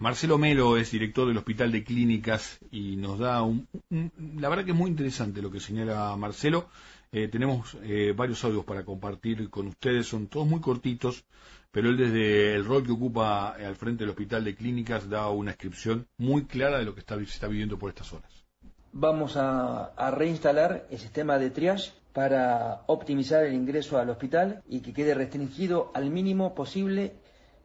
Marcelo Melo es director del Hospital de Clínicas y nos da un, la verdad que es muy interesante lo que señala Marcelo. Eh, tenemos eh, varios audios para compartir con ustedes, son todos muy cortitos, pero él desde el rol que ocupa al frente del Hospital de Clínicas da una descripción muy clara de lo que se está viviendo por estas horas. Vamos a reinstalar el sistema de triage para optimizar el ingreso al hospital y que quede restringido al mínimo posible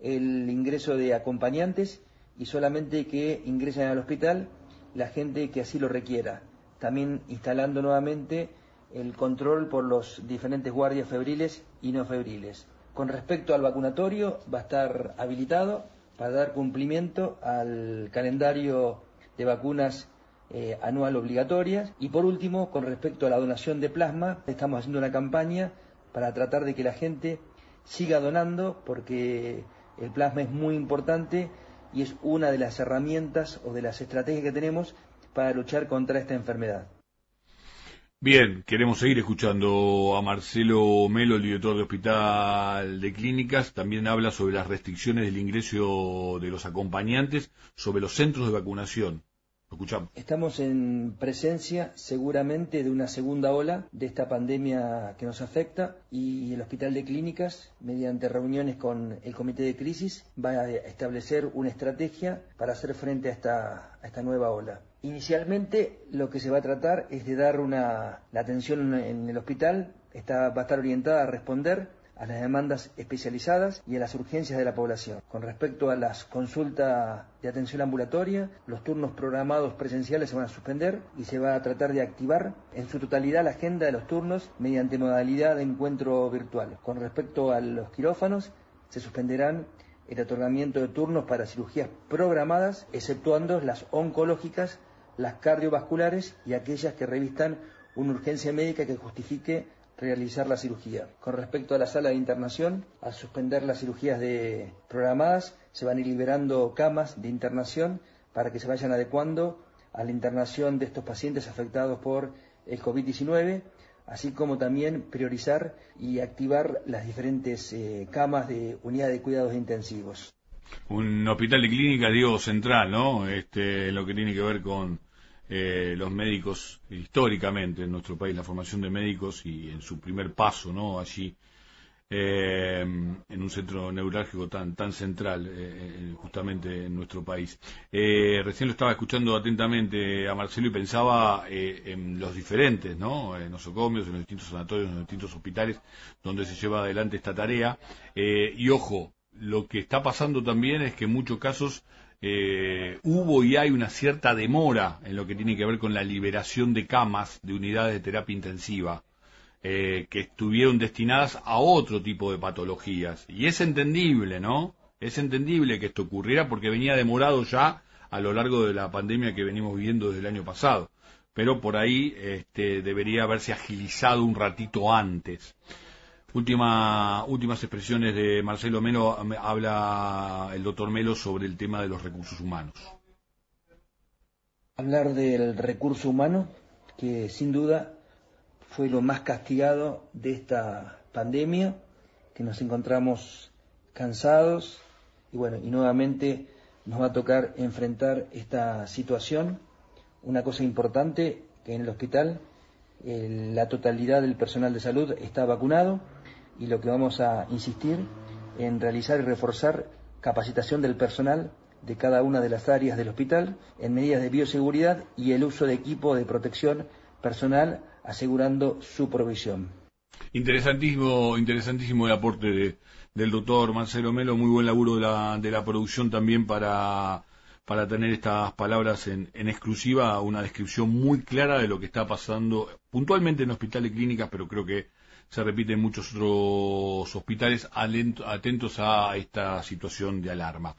el ingreso de acompañantes y solamente que ingresen al hospital la gente que así lo requiera. También instalando nuevamente el control por los diferentes guardias febriles y no febriles. Con respecto al vacunatorio, va a estar habilitado para dar cumplimiento al calendario de vacunas eh, anual obligatorias. Y por último, con respecto a la donación de plasma, estamos haciendo una campaña para tratar de que la gente siga donando porque el plasma es muy importante y es una de las herramientas o de las estrategias que tenemos para luchar contra esta enfermedad. Bien, queremos seguir escuchando a Marcelo Melo, el director de Hospital de Clínicas. También habla sobre las restricciones del ingreso de los acompañantes, sobre los centros de vacunación. Estamos en presencia seguramente de una segunda ola de esta pandemia que nos afecta y el Hospital de Clínicas, mediante reuniones con el Comité de Crisis, va a establecer una estrategia para hacer frente a esta, a esta nueva ola. Inicialmente lo que se va a tratar es de dar una, la atención en el hospital, está, va a estar orientada a responder a las demandas especializadas y a las urgencias de la población. Con respecto a las consultas de atención ambulatoria, los turnos programados presenciales se van a suspender y se va a tratar de activar en su totalidad la agenda de los turnos mediante modalidad de encuentro virtual. Con respecto a los quirófanos, se suspenderán el otorgamiento de turnos para cirugías programadas, exceptuando las oncológicas, las cardiovasculares y aquellas que revistan una urgencia médica que justifique realizar la cirugía. Con respecto a la sala de internación, al suspender las cirugías de programadas, se van a ir liberando camas de internación para que se vayan adecuando a la internación de estos pacientes afectados por el COVID-19, así como también priorizar y activar las diferentes eh, camas de unidad de cuidados intensivos. Un hospital de clínica, digo, central, ¿no? Este, lo que tiene que ver con eh, los médicos históricamente en nuestro país, la formación de médicos y en su primer paso, ¿no? Allí, eh, en un centro neurálgico tan, tan central, eh, justamente en nuestro país. recién lo estaba escuchando atentamente a Marcelo y pensaba en los diferentes, ¿no? En nosocomios, en los distintos sanatorios, en los distintos hospitales donde se lleva adelante esta tarea. y ojo, lo que está pasando también es que en muchos casos eh, hubo y hay una cierta demora en lo que tiene que ver con la liberación de camas de unidades de terapia intensiva eh, que estuvieron destinadas a otro tipo de patologías. Y es entendible, ¿no? Es entendible que esto ocurriera porque venía demorado ya a lo largo de la pandemia que venimos viviendo desde el año pasado. Pero por ahí este, debería haberse agilizado un ratito antes. Última, últimas expresiones de Marcelo Melo, habla el doctor Melo sobre el tema de los recursos humanos. Hablar del recurso humano, que sin duda fue lo más castigado de esta pandemia, que nos encontramos cansados y bueno, y nuevamente nos va a tocar enfrentar esta situación. Una cosa importante, que en el hospital la totalidad del personal de salud está vacunado y lo que vamos a insistir en realizar y reforzar capacitación del personal de cada una de las áreas del hospital en medidas de bioseguridad y el uso de equipo de protección personal asegurando su provisión. Interesantísimo, interesantísimo el aporte del doctor Marcelo Melo, muy buen laburo de la, de la producción también para, para tener estas palabras en, en, exclusiva, una descripción muy clara de lo que está pasando puntualmente en hospitales clínicas, pero creo que se repite en muchos otros hospitales atentos a esta situación de alarma.